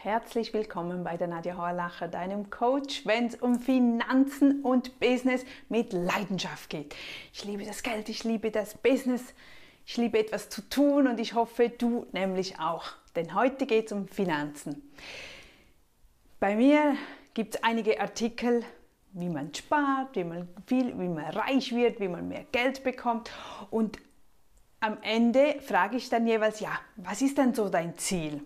Herzlich willkommen bei der Nadja Horlacher, deinem Coach, wenn es um Finanzen und Business mit Leidenschaft geht. Ich liebe das Geld, ich liebe das Business, ich liebe etwas zu tun und ich hoffe, du nämlich auch. Denn heute geht es um Finanzen. Bei mir gibt es einige Artikel, wie man spart, wie man, viel, wie man reich wird, wie man mehr Geld bekommt. Und am Ende frage ich dann jeweils, ja, was ist denn so dein Ziel?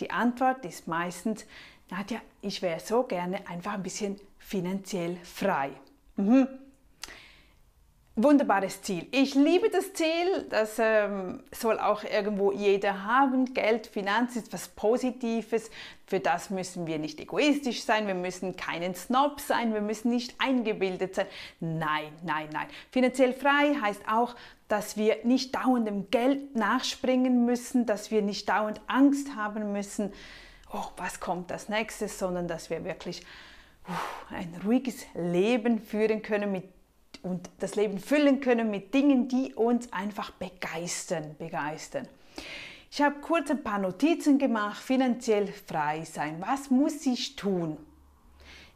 Die Antwort ist meistens, Nadja, ich wäre so gerne einfach ein bisschen finanziell frei. Mhm. Wunderbares Ziel. Ich liebe das Ziel, das ähm, soll auch irgendwo jeder haben. Geld, Finanz ist was Positives. Für das müssen wir nicht egoistisch sein, wir müssen keinen Snob sein, wir müssen nicht eingebildet sein. Nein, nein, nein. Finanziell frei heißt auch, dass wir nicht dauernd dem Geld nachspringen müssen, dass wir nicht dauernd Angst haben müssen, oh, was kommt als nächstes, sondern dass wir wirklich uh, ein ruhiges Leben führen können mit und das Leben füllen können mit Dingen, die uns einfach begeistern, begeistern. Ich habe kurz ein paar Notizen gemacht, finanziell frei sein. Was muss ich tun?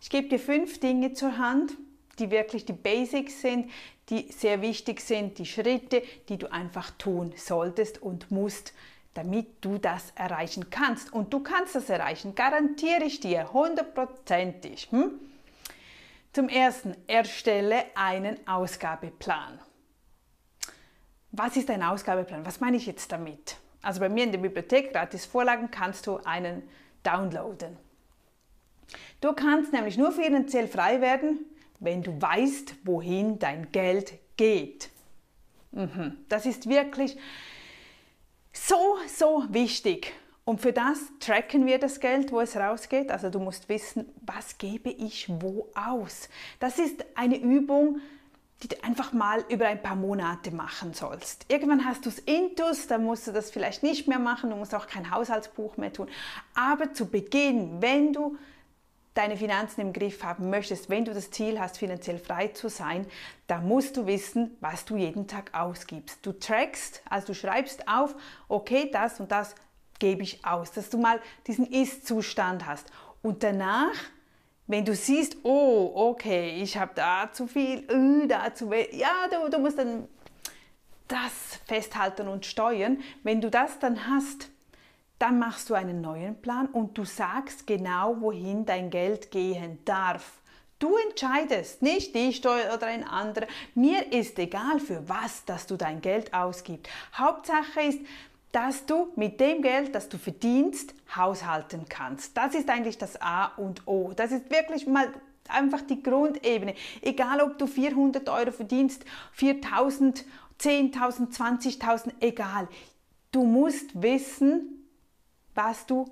Ich gebe dir fünf Dinge zur Hand, die wirklich die Basics sind, die sehr wichtig sind, die Schritte, die du einfach tun solltest und musst, damit du das erreichen kannst. Und du kannst das erreichen, garantiere ich dir, hundertprozentig. Hm? Zum Ersten, erstelle einen Ausgabeplan. Was ist ein Ausgabeplan? Was meine ich jetzt damit? Also bei mir in der Bibliothek, gratis Vorlagen, kannst du einen downloaden. Du kannst nämlich nur finanziell frei werden, wenn du weißt, wohin dein Geld geht. Mhm. Das ist wirklich so, so wichtig. Und für das tracken wir das Geld, wo es rausgeht. Also du musst wissen, was gebe ich wo aus. Das ist eine Übung, die du einfach mal über ein paar Monate machen sollst. Irgendwann hast du es intus, dann musst du das vielleicht nicht mehr machen, du musst auch kein Haushaltsbuch mehr tun. Aber zu Beginn, wenn du deine Finanzen im Griff haben möchtest, wenn du das Ziel hast, finanziell frei zu sein, dann musst du wissen, was du jeden Tag ausgibst. Du trackst, also du schreibst auf, okay, das und das gebe ich aus, dass du mal diesen Ist-Zustand hast. Und danach, wenn du siehst, oh, okay, ich habe da zu viel, uh, da zu wenig, ja, du, du musst dann das festhalten und steuern. Wenn du das dann hast, dann machst du einen neuen Plan und du sagst genau, wohin dein Geld gehen darf. Du entscheidest, nicht ich oder ein anderer. Mir ist egal, für was, dass du dein Geld ausgibst. Hauptsache ist, dass du mit dem Geld, das du verdienst, haushalten kannst. Das ist eigentlich das A und O. Das ist wirklich mal einfach die Grundebene. Egal, ob du 400 Euro verdienst, 4000, 10.000, 20.000, egal. Du musst wissen, was du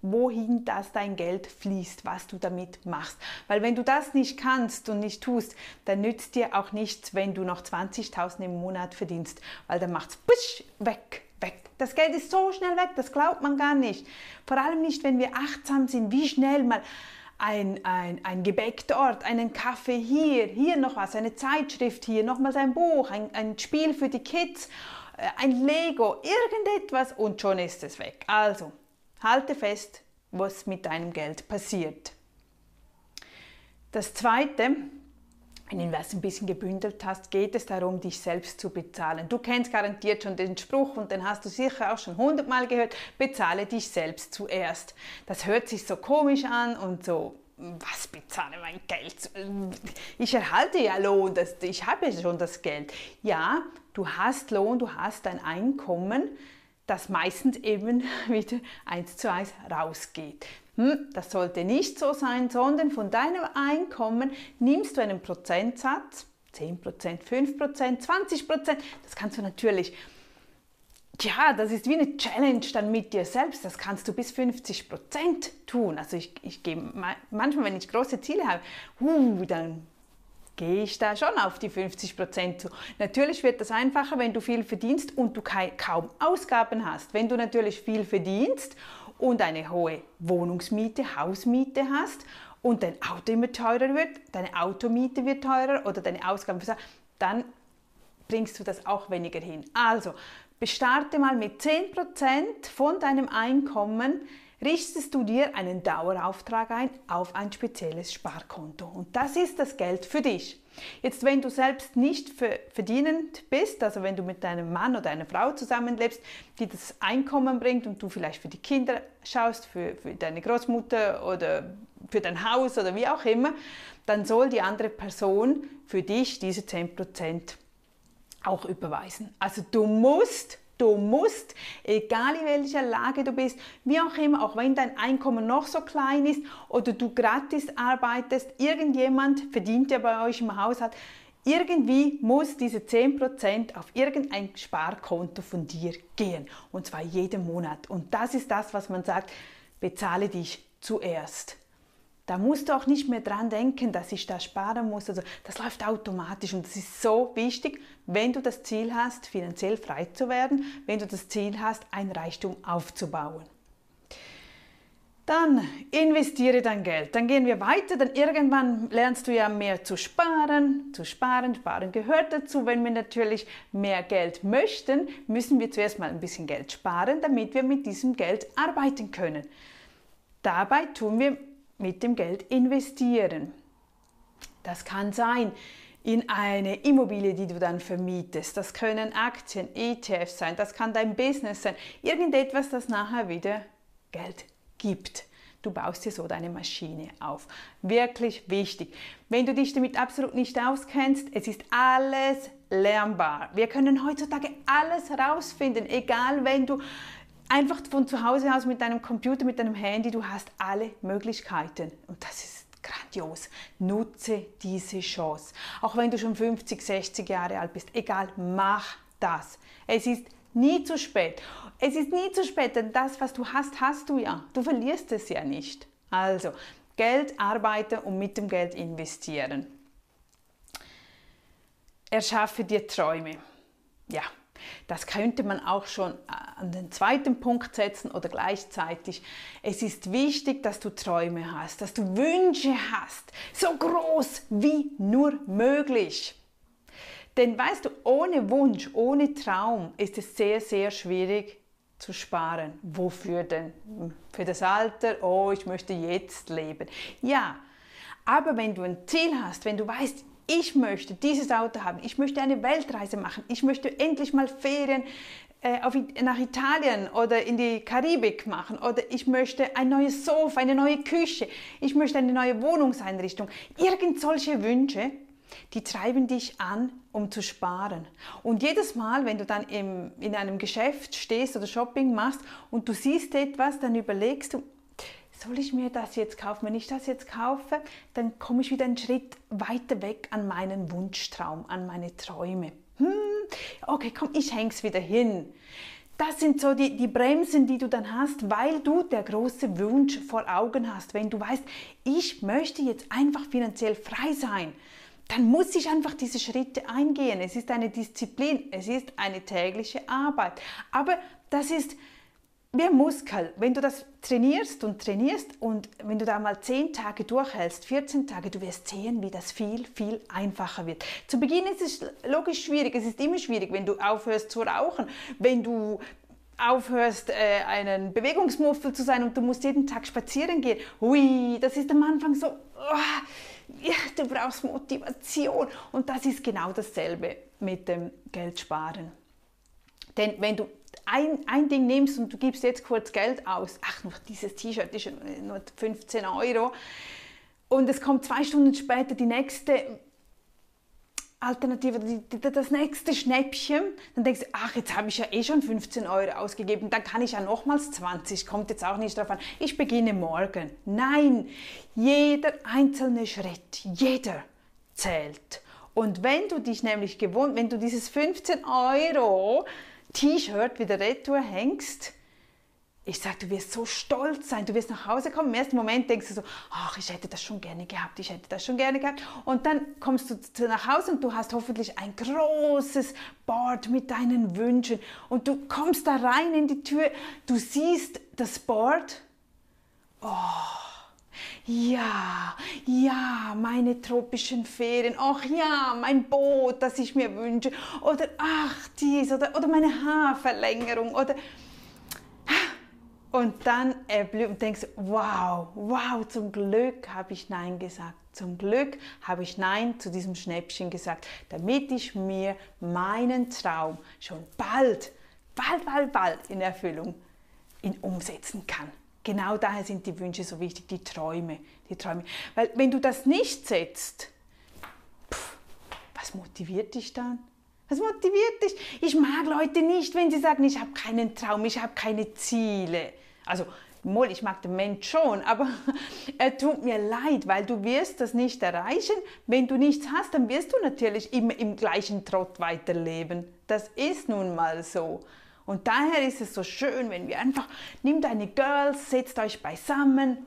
wohin das dein Geld fließt, was du damit machst. Weil wenn du das nicht kannst und nicht tust, dann nützt dir auch nichts, wenn du noch 20.000 im Monat verdienst, weil dann macht es weg weg. Das Geld ist so schnell weg, das glaubt man gar nicht. Vor allem nicht, wenn wir achtsam sind, wie schnell mal ein, ein, ein Gebäck dort, einen Kaffee hier, hier noch was, eine Zeitschrift hier, nochmals ein Buch, ein, ein Spiel für die Kids, ein Lego, irgendetwas und schon ist es weg. Also, halte fest, was mit deinem Geld passiert. Das Zweite, wenn du das ein bisschen gebündelt hast, geht es darum, dich selbst zu bezahlen. Du kennst garantiert schon den Spruch und den hast du sicher auch schon hundertmal gehört, bezahle dich selbst zuerst. Das hört sich so komisch an und so, was bezahle mein Geld? Ich erhalte ja Lohn, das, ich habe ja schon das Geld. Ja, du hast Lohn, du hast ein Einkommen, das meistens eben wieder eins zu eins rausgeht. Hm, das sollte nicht so sein, sondern von deinem Einkommen nimmst du einen Prozentsatz, 10%, 5%, 20%, das kannst du natürlich ja, das ist wie eine Challenge dann mit dir selbst. Das kannst du bis 50% tun. Also ich, ich gehe manchmal, wenn ich große Ziele habe, uh, dann gehe ich da schon auf die 50% zu. Natürlich wird das einfacher, wenn du viel verdienst und du kaum Ausgaben hast. Wenn du natürlich viel verdienst und eine hohe Wohnungsmiete, Hausmiete hast und dein Auto immer teurer wird, deine Automiete wird teurer oder deine Ausgaben, dann bringst du das auch weniger hin. Also, bestarte mal mit 10% von deinem Einkommen richtest du dir einen Dauerauftrag ein auf ein spezielles Sparkonto. Und das ist das Geld für dich. Jetzt, wenn du selbst nicht verdienend bist, also wenn du mit deinem Mann oder einer Frau zusammenlebst, die das Einkommen bringt und du vielleicht für die Kinder schaust, für, für deine Großmutter oder für dein Haus oder wie auch immer, dann soll die andere Person für dich diese 10% auch überweisen. Also du musst Du musst, egal in welcher Lage du bist, wie auch immer, auch wenn dein Einkommen noch so klein ist oder du gratis arbeitest, irgendjemand verdient ja bei euch im Haushalt, irgendwie muss diese 10% auf irgendein Sparkonto von dir gehen. Und zwar jeden Monat. Und das ist das, was man sagt, bezahle dich zuerst. Da musst du auch nicht mehr dran denken, dass ich da sparen muss. Also das läuft automatisch und das ist so wichtig, wenn du das Ziel hast, finanziell frei zu werden, wenn du das Ziel hast, ein Reichtum aufzubauen. Dann investiere dein Geld. Dann gehen wir weiter. Dann irgendwann lernst du ja mehr zu sparen. Zu sparen, sparen gehört dazu. Wenn wir natürlich mehr Geld möchten, müssen wir zuerst mal ein bisschen Geld sparen, damit wir mit diesem Geld arbeiten können. Dabei tun wir mit dem Geld investieren. Das kann sein in eine Immobilie, die du dann vermietest. Das können Aktien, ETFs sein, das kann dein Business sein. Irgendetwas, das nachher wieder Geld gibt. Du baust dir so deine Maschine auf. Wirklich wichtig. Wenn du dich damit absolut nicht auskennst, es ist alles lernbar. Wir können heutzutage alles herausfinden, egal wenn du einfach von zu Hause aus mit deinem Computer, mit deinem Handy, du hast alle Möglichkeiten. Und das ist grandios. Nutze diese Chance. Auch wenn du schon 50, 60 Jahre alt bist, egal, mach das. Es ist nie zu spät. Es ist nie zu spät, denn das, was du hast, hast du ja. Du verlierst es ja nicht. Also, Geld arbeiten und mit dem Geld investieren. Erschaffe dir Träume. Ja, das könnte man auch schon äh, an den zweiten Punkt setzen oder gleichzeitig. Es ist wichtig, dass du Träume hast, dass du Wünsche hast, so groß wie nur möglich. Denn weißt du, ohne Wunsch, ohne Traum ist es sehr, sehr schwierig zu sparen. Wofür denn? Für das Alter? Oh, ich möchte jetzt leben. Ja, aber wenn du ein Ziel hast, wenn du weißt, ich möchte dieses Auto haben, ich möchte eine Weltreise machen, ich möchte endlich mal Ferien äh, auf, nach Italien oder in die Karibik machen oder ich möchte ein neues Sofa, eine neue Küche, ich möchte eine neue Wohnungseinrichtung. Irgend solche Wünsche, die treiben dich an, um zu sparen. Und jedes Mal, wenn du dann im, in einem Geschäft stehst oder Shopping machst und du siehst etwas, dann überlegst du, soll ich mir das jetzt kaufen? Wenn ich das jetzt kaufe, dann komme ich wieder einen Schritt weiter weg an meinen Wunschtraum, an meine Träume. Hm, okay, komm, ich häng's wieder hin. Das sind so die, die Bremsen, die du dann hast, weil du der große Wunsch vor Augen hast. Wenn du weißt, ich möchte jetzt einfach finanziell frei sein, dann muss ich einfach diese Schritte eingehen. Es ist eine Disziplin, es ist eine tägliche Arbeit. Aber das ist wie ein Muskel. Wenn du das trainierst und trainierst und wenn du da mal 10 Tage durchhältst, 14 Tage, du wirst sehen, wie das viel, viel einfacher wird. Zu Beginn ist es logisch schwierig, es ist immer schwierig, wenn du aufhörst zu rauchen, wenn du aufhörst, äh, einen Bewegungsmuffel zu sein und du musst jeden Tag spazieren gehen. Hui, das ist am Anfang so, oh, ja, du brauchst Motivation. Und das ist genau dasselbe mit dem Geldsparen. Denn wenn du ein, ein Ding nimmst und du gibst jetzt kurz Geld aus, ach, nur dieses T-Shirt ist nur 15 Euro, und es kommt zwei Stunden später die nächste Alternative, das nächste Schnäppchen, dann denkst du, ach, jetzt habe ich ja eh schon 15 Euro ausgegeben, dann kann ich ja nochmals 20, kommt jetzt auch nicht drauf an. Ich beginne morgen. Nein, jeder einzelne Schritt, jeder zählt. Und wenn du dich nämlich gewohnt, wenn du dieses 15 Euro T-Shirt wieder retour hängst, ich sage, du wirst so stolz sein, du wirst nach Hause kommen. Im ersten Moment denkst du so, ach, ich hätte das schon gerne gehabt, ich hätte das schon gerne gehabt. Und dann kommst du nach Hause und du hast hoffentlich ein großes Board mit deinen Wünschen. Und du kommst da rein in die Tür, du siehst das Board. Oh, ja, ja, meine tropischen Ferien, ach ja, mein Boot, das ich mir wünsche, oder ach dies, oder, oder meine Haarverlängerung, oder Und dann erblüht und denkst, wow, wow, zum Glück habe ich Nein gesagt. Zum Glück habe ich Nein zu diesem Schnäppchen gesagt, damit ich mir meinen Traum schon bald, bald, bald, bald in Erfüllung in umsetzen kann. Genau daher sind die Wünsche so wichtig, die Träume, die Träume. Weil wenn du das nicht setzt, pff, was motiviert dich dann? Was motiviert dich? Ich mag Leute nicht, wenn sie sagen, ich habe keinen Traum, ich habe keine Ziele. Also, Moll, ich mag den Mensch schon, aber er tut mir leid, weil du wirst das nicht erreichen. Wenn du nichts hast, dann wirst du natürlich immer im gleichen Trott weiterleben. Das ist nun mal so. Und daher ist es so schön, wenn wir einfach, nimm deine Girls, setzt euch beisammen,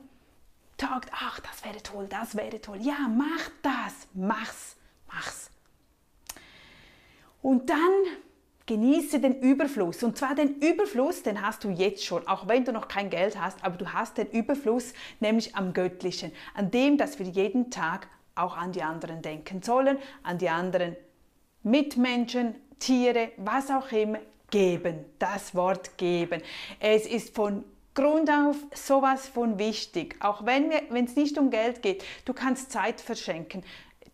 talkt, ach, das wäre toll, das wäre toll. Ja, mach das, mach's, mach's. Und dann Genieße den Überfluss. Und zwar den Überfluss, den hast du jetzt schon, auch wenn du noch kein Geld hast, aber du hast den Überfluss nämlich am Göttlichen, an dem, dass wir jeden Tag auch an die anderen denken sollen, an die anderen Mitmenschen, Tiere, was auch immer, geben. Das Wort geben. Es ist von Grund auf sowas von wichtig, auch wenn es nicht um Geld geht. Du kannst Zeit verschenken,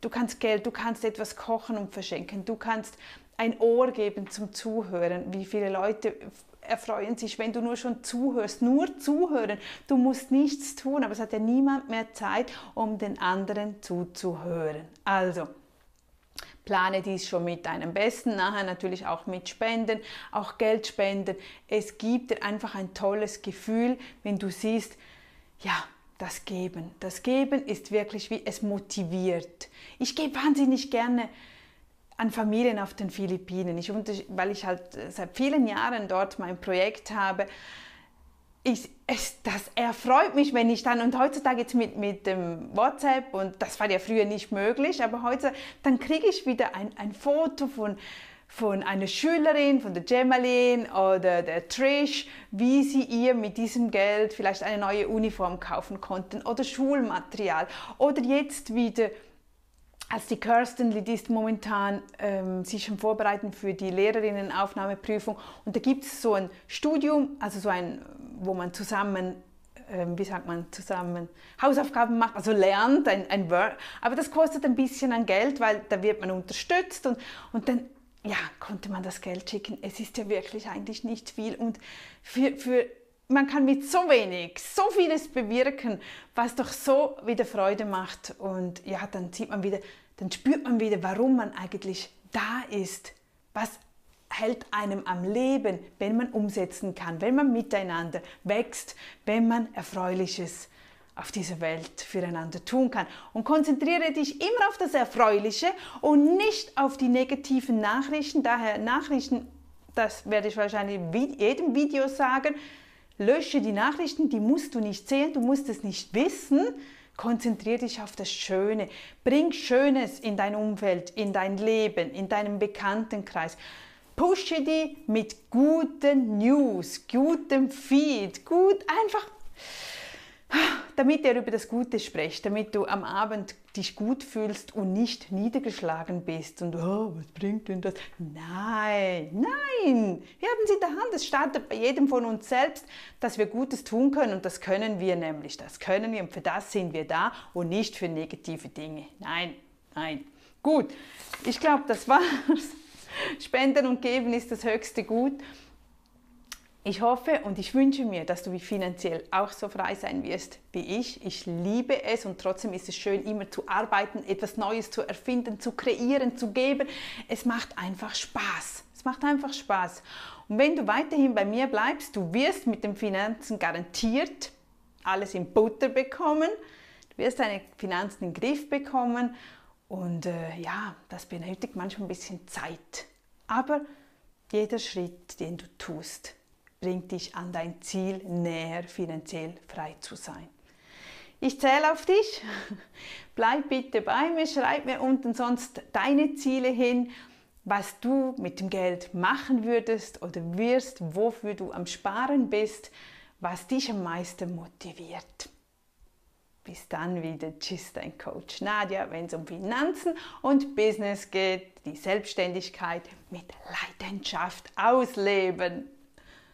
du kannst Geld, du kannst etwas kochen und verschenken, du kannst ein Ohr geben zum Zuhören. Wie viele Leute erfreuen sich, wenn du nur schon zuhörst, nur zuhören. Du musst nichts tun, aber es hat ja niemand mehr Zeit, um den anderen zuzuhören. Also, plane dies schon mit deinem Besten, nachher natürlich auch mit Spenden, auch Geld spenden. Es gibt dir einfach ein tolles Gefühl, wenn du siehst, ja, das Geben. Das Geben ist wirklich wie es motiviert. Ich gebe wahnsinnig gerne an Familien auf den Philippinen. Ich, weil ich halt seit vielen Jahren dort mein Projekt habe. Ich, es, das erfreut mich, wenn ich dann, und heutzutage jetzt mit, mit dem WhatsApp, und das war ja früher nicht möglich, aber heute, dann kriege ich wieder ein, ein Foto von, von einer Schülerin, von der Gemalin oder der Trish, wie sie ihr mit diesem Geld vielleicht eine neue Uniform kaufen konnten oder Schulmaterial oder jetzt wieder als die Kirsten, die ist momentan ähm, sich schon vorbereiten für die Lehrerinnenaufnahmeprüfung und da gibt es so ein Studium, also so ein, wo man zusammen, ähm, wie sagt man, zusammen Hausaufgaben macht, also lernt, ein, ein Word, aber das kostet ein bisschen an Geld, weil da wird man unterstützt und, und dann ja, konnte man das Geld schicken. Es ist ja wirklich eigentlich nicht viel und für, für man kann mit so wenig so vieles bewirken, was doch so wieder Freude macht. Und ja, dann sieht man wieder, dann spürt man wieder, warum man eigentlich da ist. Was hält einem am Leben, wenn man umsetzen kann, wenn man miteinander wächst, wenn man Erfreuliches auf dieser Welt füreinander tun kann. Und konzentriere dich immer auf das Erfreuliche und nicht auf die negativen Nachrichten. Daher Nachrichten, das werde ich wahrscheinlich in jedem Video sagen, Lösche die Nachrichten, die musst du nicht sehen, du musst es nicht wissen. Konzentriere dich auf das Schöne. Bring Schönes in dein Umfeld, in dein Leben, in deinem Bekanntenkreis. Pushe die mit guten News, gutem Feed, gut einfach damit er über das Gute spricht, damit du am Abend dich gut fühlst und nicht niedergeschlagen bist und oh, was bringt denn das? Nein, nein, wir haben es in der Hand. Es startet bei jedem von uns selbst, dass wir Gutes tun können und das können wir nämlich. Das können wir und für das sind wir da und nicht für negative Dinge. Nein, nein. Gut, ich glaube, das war's. Spenden und geben ist das höchste Gut. Ich hoffe und ich wünsche mir, dass du finanziell auch so frei sein wirst wie ich. Ich liebe es und trotzdem ist es schön, immer zu arbeiten, etwas Neues zu erfinden, zu kreieren, zu geben. Es macht einfach Spaß. Es macht einfach Spaß. Und wenn du weiterhin bei mir bleibst, du wirst mit den Finanzen garantiert alles in Butter bekommen. Du wirst deine Finanzen in den Griff bekommen. Und äh, ja, das benötigt manchmal ein bisschen Zeit. Aber jeder Schritt, den du tust, bringt dich an dein Ziel näher, finanziell frei zu sein. Ich zähle auf dich. Bleib bitte bei mir, schreib mir unten sonst deine Ziele hin, was du mit dem Geld machen würdest oder wirst, wofür du am Sparen bist, was dich am meisten motiviert. Bis dann wieder. Tschüss, dein Coach Nadja, wenn es um Finanzen und Business geht, die Selbstständigkeit mit Leidenschaft ausleben.